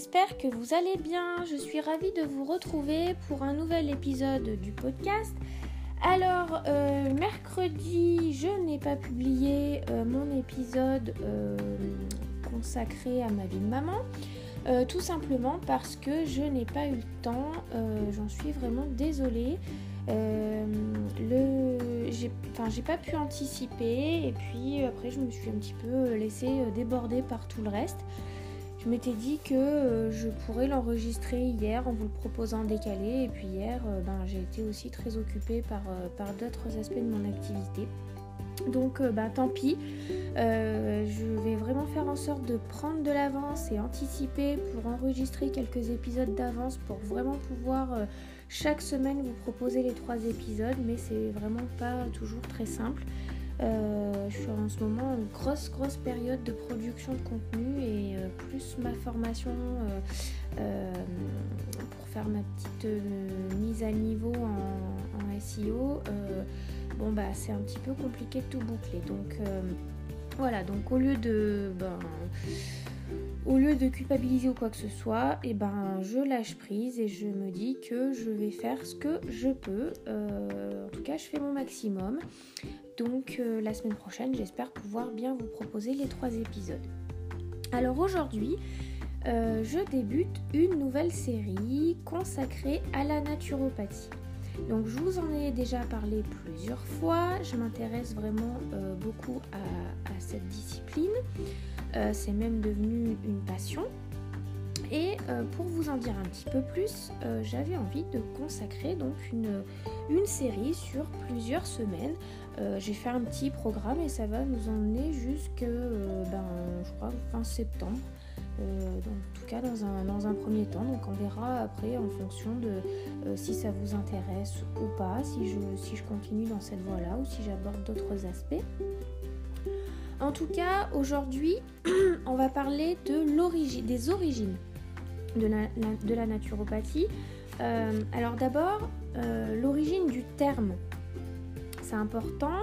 j'espère que vous allez bien. Je suis ravie de vous retrouver pour un nouvel épisode du podcast. Alors, euh, mercredi, je n'ai pas publié euh, mon épisode euh, consacré à ma vie de maman. tout simplement parce que je n'ai pas eu le temps, j'en suis vraiment désolée. le, j'ai pas pu anticiper et puis après je me suis un petit peu laissée déborder par tout le reste. Je m'étais dit que euh, je pourrais l'enregistrer hier en vous le proposant décalé. Et puis hier, euh, ben, j'ai été aussi très occupée par, euh, d'autres aspects de mon activité. Donc ben, tant pis, je vais vraiment faire en sorte de prendre de l'avance et anticiper pour enregistrer quelques épisodes d'avance pour vraiment pouvoir chaque semaine vous proposer les trois épisodes, mais c'est vraiment pas toujours très simple. Euh, je suis en ce moment en grosse grosse période de production de contenu et euh, plus ma formation euh, pour faire ma petite mise à niveau en, SEO. bon bah c'est un petit peu compliqué de tout boucler. Donc voilà, donc au lieu de ben, au lieu de culpabiliser ou quoi que ce soit, et eh ben je lâche prise et je me dis que je vais faire ce que je peux. en tout cas, je fais mon maximum. Donc euh, la semaine prochaine, j'espère pouvoir bien vous proposer les trois épisodes. Alors aujourd'hui, euh, je débute une nouvelle série consacrée à la naturopathie. Donc je vous en ai déjà parlé plusieurs fois, je m'intéresse vraiment euh, beaucoup à, cette discipline, c'est même devenu une passion. Et pour vous en dire un petit peu plus, j'avais envie de consacrer donc une, une série sur plusieurs semaines euh, j'ai fait un petit programme et ça va nous emmener jusque, euh, ben, fin septembre. Euh, en tout cas dans un, dans un, premier temps. Donc on verra après en fonction de si ça vous intéresse ou pas, si je, si je continue dans cette voie-là ou si j'aborde d'autres aspects. En tout cas, aujourd'hui, on va parler de l'origine, des origines de la, de la naturopathie. alors d'abord, l'origine du terme important.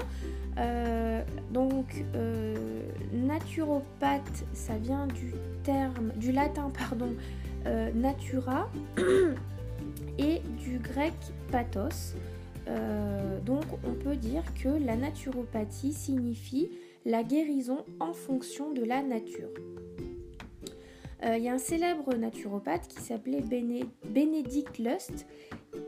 Euh, donc, euh, naturopathe, ça vient du du latin, pardon, euh, natura et du grec pathos. donc, on peut dire que la naturopathie signifie la guérison en fonction de la nature. Il y a un célèbre naturopathe qui s'appelait Bénédicte Lust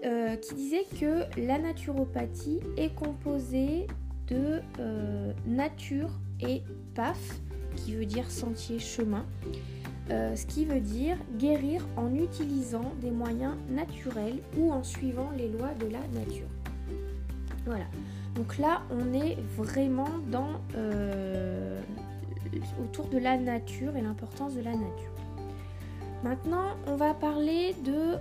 euh, qui disait que la naturopathie est composée de euh, nature et paf, qui veut dire sentier, chemin, euh, ce qui veut dire guérir en utilisant des moyens naturels ou en suivant les lois de la nature. Voilà. Donc là, on est vraiment dans autour de la nature et l'importance de la nature. Maintenant, on va parler de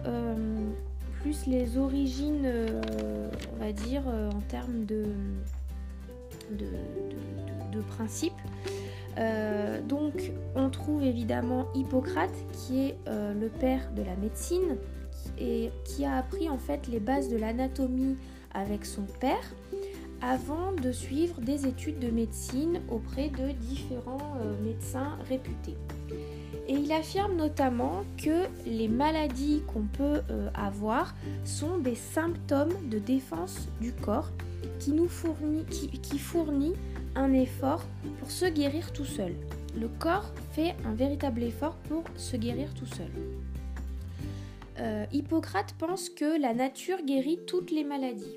plus les origines, euh, on va dire, euh, en termes de, de, principes. Euh, donc on trouve évidemment Hippocrate qui est le père de la médecine et qui a appris en fait les bases de l'anatomie avec son père avant de suivre des études de médecine auprès de différents médecins réputés. Et il affirme notamment que les maladies qu'on peut euh, avoir sont des symptômes de défense du corps qui nous fournit, qui, fournit un effort pour se guérir tout seul. Le corps fait un véritable effort pour se guérir tout seul. Euh, Hippocrate pense que la nature guérit toutes les maladies.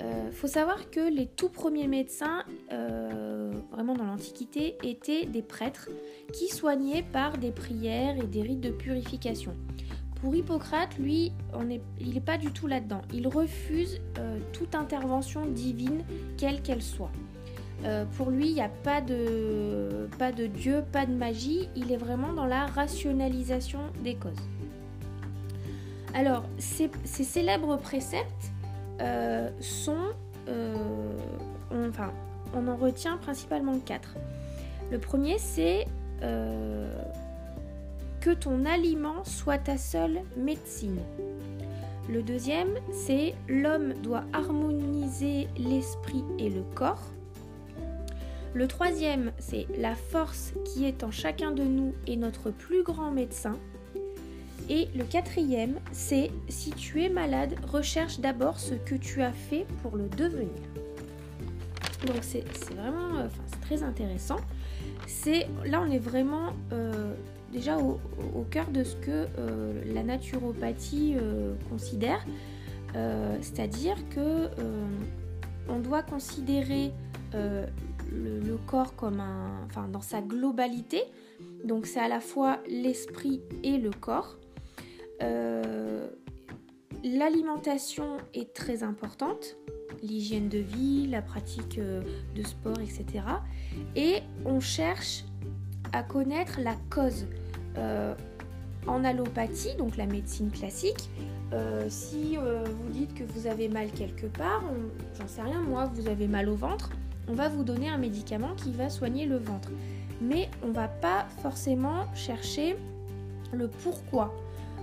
Il euh, faut savoir que les tout premiers médecins, euh, vraiment dans l'Antiquité, étaient des prêtres qui soignaient par des prières et des rites de purification. Pour Hippocrate, lui, il n'est pas du tout là-dedans. Il refuse toute intervention divine, quelle qu'elle soit. Pour lui, il n'y a pas de, pas de Dieu, pas de magie. Il est vraiment dans la rationalisation des causes. Alors, ces célèbres préceptes, euh, sont, euh, enfin, on en retient principalement quatre. Le premier, c'est euh, que ton aliment soit ta seule médecine. Le deuxième, c'est l'homme doit harmoniser l'esprit et le corps. Le troisième, c'est la force qui est en chacun de nous est notre plus grand médecin. Et le quatrième, c'est si tu es malade, recherche d'abord ce que tu as fait pour le devenir. Donc c'est vraiment euh, très intéressant. Là, on est vraiment euh, déjà au, cœur de ce que euh, la naturopathie considère. C'est-à-dire que on doit considérer le, corps comme un, enfin, dans sa globalité. Donc c'est à la fois l'esprit et le corps. Euh, l'alimentation est très importante, l'hygiène de vie, la pratique euh, de sport, etc. Et on cherche à connaître la cause. Euh, en allopathie, donc la médecine classique, si vous dites que vous avez mal quelque part, j'en sais rien, moi, vous avez mal au ventre, on va vous donner un médicament qui va soigner le ventre. Mais on va pas forcément chercher le pourquoi.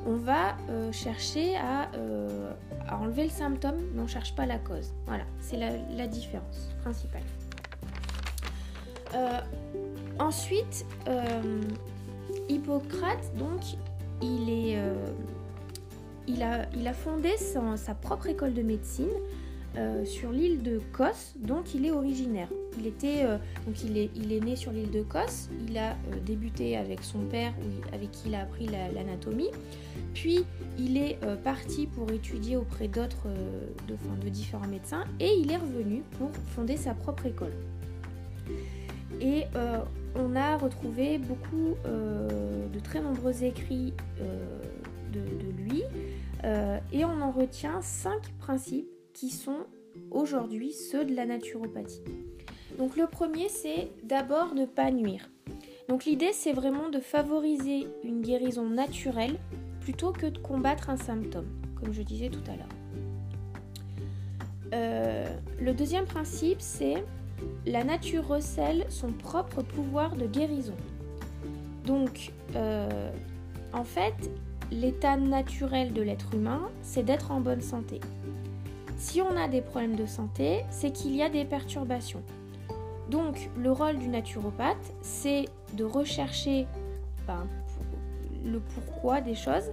On va euh, chercher euh, à, enlever le symptôme, mais on ne cherche pas la cause. Voilà, c'est la, différence principale. Euh, ensuite, Hippocrate, donc, il a fondé sa propre école de médecine euh, sur l'île de Kos, dont il est originaire. Il, euh, est, il né sur l'île de Kos, il a euh, débuté avec son père, avec qui il a appris l'anatomie, puis il est parti pour étudier auprès d'autres, de, de différents médecins, et il est revenu pour fonder sa propre école. Et on a retrouvé beaucoup de très nombreux écrits de, de, lui, et on en retient cinq principes qui sont aujourd'hui ceux de la naturopathie. Donc le premier, c'est d'abord ne pas nuire. Donc l'idée, c'est vraiment de favoriser une guérison naturelle plutôt que de combattre un symptôme, comme je disais tout à l'heure. Euh, le deuxième principe, c'est la nature recèle son propre pouvoir de guérison. Donc, euh, en fait, l'état naturel de l'être humain, c'est d'être en bonne santé. Si on a des problèmes de santé, c'est qu'il y a des perturbations. Donc le rôle du naturopathe, c'est de rechercher ben, le pourquoi des choses,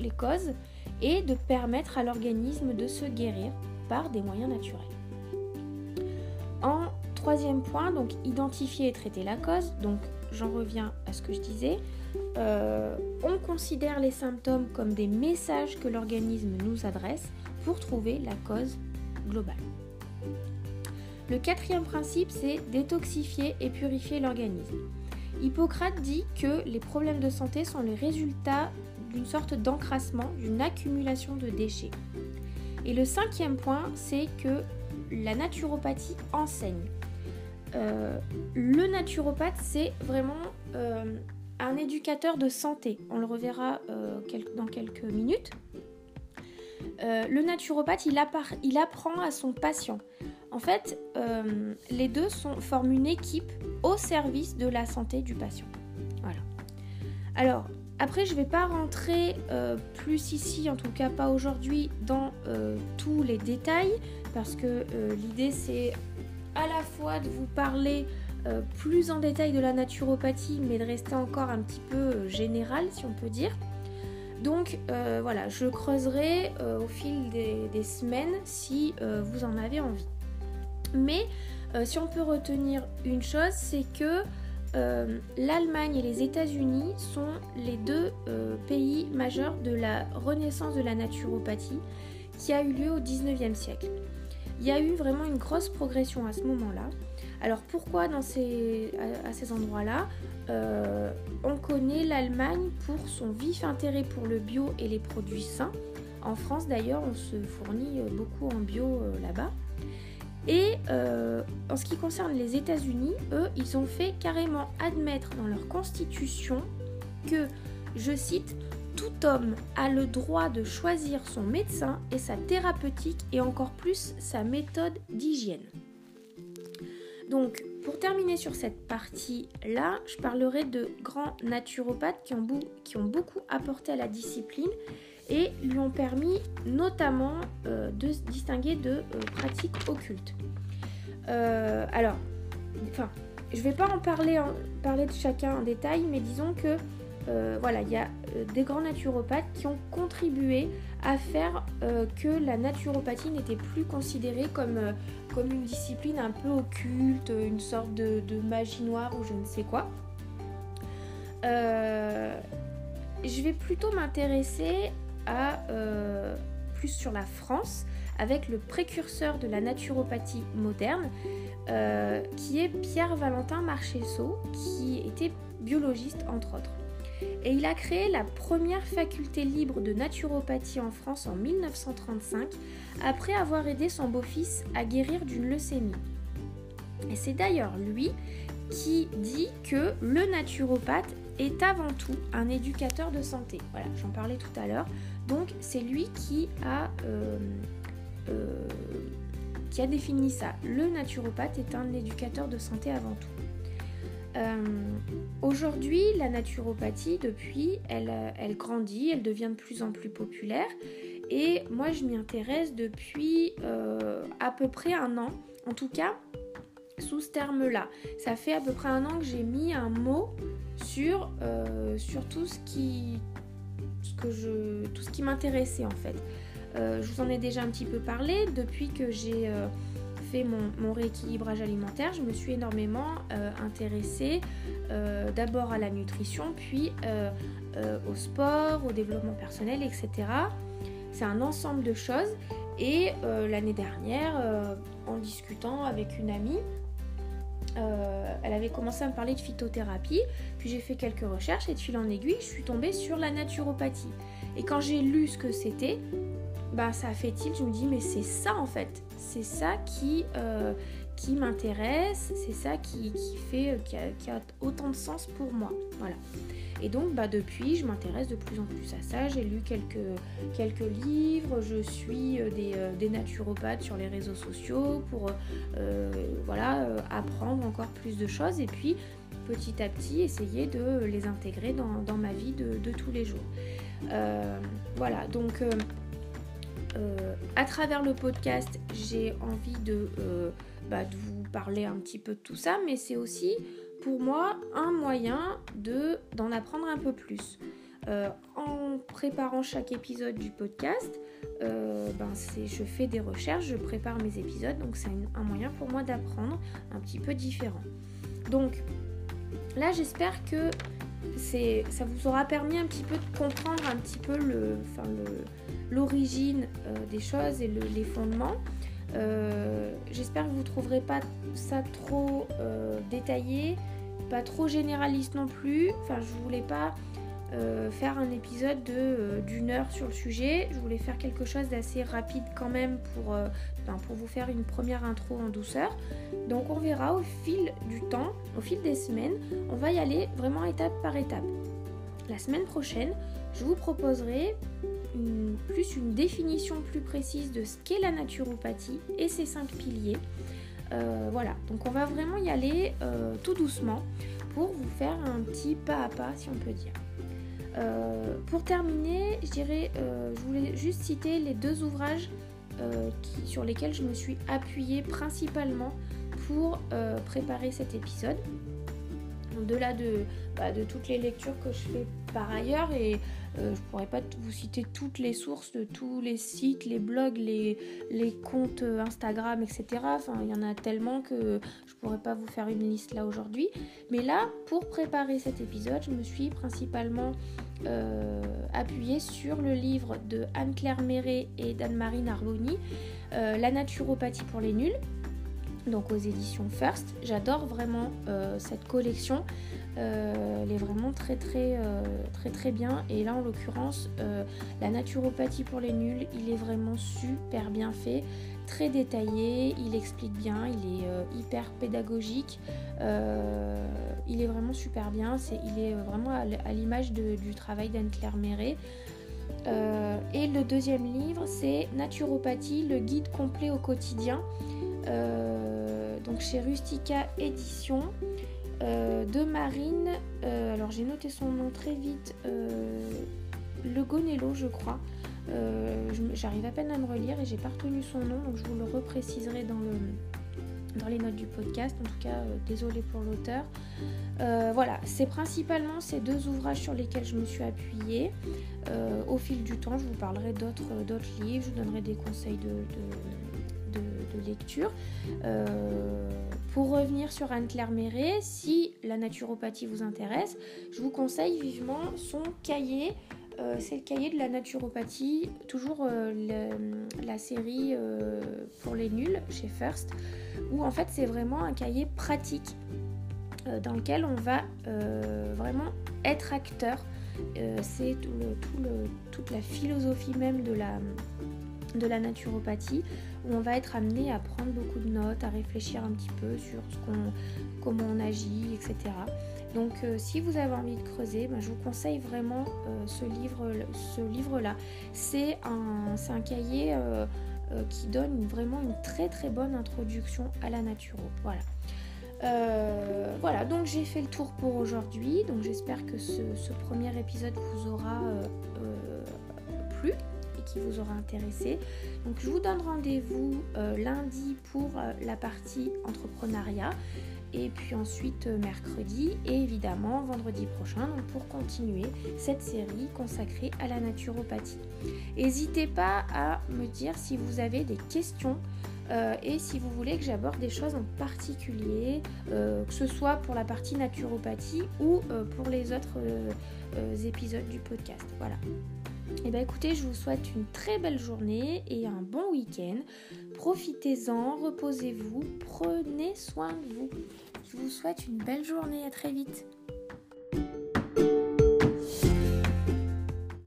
les causes, et de permettre à l'organisme de se guérir par des moyens naturels. En troisième point, donc identifier et traiter la cause. Donc j'en reviens à ce que je disais. Euh, on considère les symptômes comme des messages que l'organisme nous adresse pour trouver la cause globale. Le quatrième principe, c'est détoxifier et purifier l'organisme. Hippocrate dit que les problèmes de santé sont les résultats d'une sorte d'encrassement, d'une accumulation de déchets. Et le cinquième point, c'est que la naturopathie enseigne. Euh, le naturopathe, c'est vraiment euh, un éducateur de santé. On le reverra euh, dans quelques minutes. Euh, le naturopathe, il, apprend à son patient. En fait, euh, les deux sont, forment une équipe au service de la santé du patient. Voilà. Alors, après, je ne vais pas rentrer plus ici, en tout cas pas aujourd'hui, dans tous les détails, parce que l'idée c'est à la fois de vous parler plus en détail de la naturopathie, mais de rester encore un petit peu général, si on peut dire. Donc euh, voilà, je creuserai euh, au fil des, semaines si euh, vous en avez envie. Mais si on peut retenir une chose, c'est que l'Allemagne et les États-Unis sont les deux pays majeurs de la renaissance de la naturopathie qui a eu lieu au 19e siècle. Il y a eu vraiment une grosse progression à ce moment-là. Alors pourquoi à, ces endroits-là euh, On connaît l'Allemagne pour son vif intérêt pour le bio et les produits sains? En France d'ailleurs, on se fournit euh, beaucoup en bio euh, là-bas. Et en ce qui concerne les États-Unis, eux, ils ont fait carrément admettre dans leur constitution que, je cite, tout homme a le droit de choisir son médecin et sa thérapeutique et encore plus sa méthode d'hygiène. Donc, pour terminer sur cette partie-là, je parlerai de grands naturopathes qui ont, beaucoup apporté à la discipline et lui ont permis notamment euh, de se distinguer de euh, pratiques occultes. Euh, alors, enfin, je ne vais pas en parler de chacun en détail, mais disons que voilà, il y a des grands naturopathes qui ont contribué à faire que la naturopathie n'était plus considérée comme, une discipline un peu occulte, une sorte de, magie noire ou je ne sais quoi. je vais plutôt m'intéresser à plus sur la France avec le précurseur de la naturopathie moderne, euh, qui est Pierre Valentin Marchesso, qui était biologiste entre autres. Et il a créé la première faculté libre de naturopathie en France en 1935, après avoir aidé son beau-fils à guérir d'une leucémie. Et c'est d'ailleurs lui qui dit que le naturopathe est avant tout un éducateur de santé. Voilà, j'en parlais tout à l'heure. Donc c'est lui qui a euh, euh, qui a défini ça. Le naturopathe est un éducateur de santé avant tout. Euh, aujourd'hui, la naturopathie, depuis, elle, elle, grandit, elle devient de plus en plus populaire. Et moi, je m'y intéresse depuis euh, à peu près un an. En tout cas, sous ce terme-là. Ça fait à peu près un an que j'ai mis un mot sur, sur tout ce qui, ce que je, tout ce qui m'intéressait en fait. Euh, je vous en ai déjà un petit peu parlé. Depuis que j'ai euh, mon, rééquilibrage alimentaire, je me suis énormément euh, intéressée d'abord à la nutrition, puis au sport, au développement personnel, etc. C'est un ensemble de choses. Et l'année dernière, en discutant avec une amie, elle avait commencé à me parler de phytothérapie, puis j'ai fait quelques recherches et de fil en aiguille, je suis tombée sur la naturopathie. Et quand j'ai lu ce que c'était, bah, ça a fait tilt. Je me dis, mais c'est ça en fait. C'est ça qui, euh, qui m'intéresse. C'est ça qui, fait, euh, qui a, autant de sens pour moi. Voilà. Et donc, bah, depuis, je m'intéresse de plus en plus à ça. J'ai lu quelques, livres. Je suis euh, des, naturopathes sur les réseaux sociaux pour voilà, apprendre encore plus de choses. Et puis, petit à petit, essayer de les intégrer dans, ma vie de, de, tous les jours. voilà, donc euh, à travers le podcast, j'ai envie de, euh, bah, de, vous parler un petit peu de tout ça, mais c'est aussi pour moi un moyen de, d'en apprendre un peu plus. Euh, en préparant chaque épisode du podcast, ben je fais des recherches, je prépare mes épisodes, donc c'est un, moyen pour moi d'apprendre un petit peu différent. Donc là, j'espère que ça vous aura permis un petit peu de comprendre un petit peu le, enfin le, l'origine euh, des choses et les fondements. Euh, j'espère que vous ne trouverez pas ça trop euh, détaillé, pas trop généraliste non plus. Enfin, je voulais pas faire un épisode de, d'une heure sur le sujet. Je voulais faire quelque chose d'assez rapide quand même pour, ben, pour vous faire une première intro en douceur. Donc on verra au fil du temps, au fil des semaines, on va y aller vraiment étape par étape. La semaine prochaine, je vous proposerai plus une définition plus précise de ce qu'est la naturopathie et ses cinq piliers. Euh, voilà, donc on va vraiment y aller euh, tout doucement pour vous faire un petit pas à pas, si on peut dire. Euh, pour terminer, je dirais, je voulais juste citer les deux ouvrages sur lesquels je me suis appuyée principalement pour préparer cet épisode. Au-delà de, bah, de toutes les lectures que je fais par ailleurs et euh, je pourrais pas vous citer toutes les sources de tous les sites, les blogs, les, comptes euh, Instagram, etc. Enfin, il y en a tellement que je pourrais pas vous faire une liste là aujourd'hui. Mais là, pour préparer cet épisode, je me suis principalement euh, appuyée sur le livre de Anne-Claire Méret et d'Anne-Marie Narboni, La naturopathie pour les nuls donc aux éditions First. J'adore vraiment cette collection. Euh, elle est vraiment très très euh, très très bien. Et là en l'occurrence, euh, la naturopathie pour les nuls, il est vraiment super bien fait, très détaillé, il explique bien, il est hyper pédagogique, il est vraiment super bien. Il est vraiment à l'image du travail d'Anne-Claire Méret. et le deuxième livre, c'est Naturopathie, le guide complet au quotidien. Donc chez Rustica Édition. Euh, de Marine, euh, alors j'ai noté son nom très vite, euh, Le Gonello je crois. J'arrive à peine à me relire et j'ai pas retenu son nom, donc je vous le repréciserai dans dans les notes du podcast. En tout cas, désolé pour l'auteur. voilà, c'est principalement ces deux ouvrages sur lesquels je me suis appuyée. au fil du temps, je vous parlerai d'autres livres, je vous donnerai des conseils de lecture. Pour revenir sur Anne-Claire Méret, si la naturopathie vous intéresse, je vous conseille vivement son cahier. Euh, c'est le cahier de la naturopathie, toujours euh, la série euh, pour les nuls chez First, où en fait c'est vraiment un cahier pratique dans lequel on va vraiment être acteur. c'est toute la philosophie même de la, de la naturopathie on va être amené à prendre beaucoup de notes, à réfléchir un petit peu sur comment on agit, etc. Donc euh, si vous avez envie de creuser, ben, je vous conseille vraiment euh, ce, livre, ce livre-là. C'est un, cahier euh, qui donne vraiment une très très bonne introduction à la naturo. Voilà. voilà, donc j'ai fait le tour pour aujourd'hui. Donc j'espère que ce, premier épisode vous aura plu vous aura intéressé. Donc je vous donne rendez-vous euh, lundi pour euh, la partie entrepreneuriat et puis ensuite euh, mercredi et évidemment vendredi prochain pour continuer cette série consacrée à la naturopathie. N'hésitez pas à me dire si vous avez des questions et si vous voulez que j'aborde des choses en particulier, que ce soit pour la partie naturopathie ou pour les autres épisodes du podcast. Voilà. Et eh bien écoutez, je vous souhaite une très belle journée et un bon week-end. Profitez-en, reposez-vous, prenez soin de vous. Je vous souhaite une belle journée, à très vite.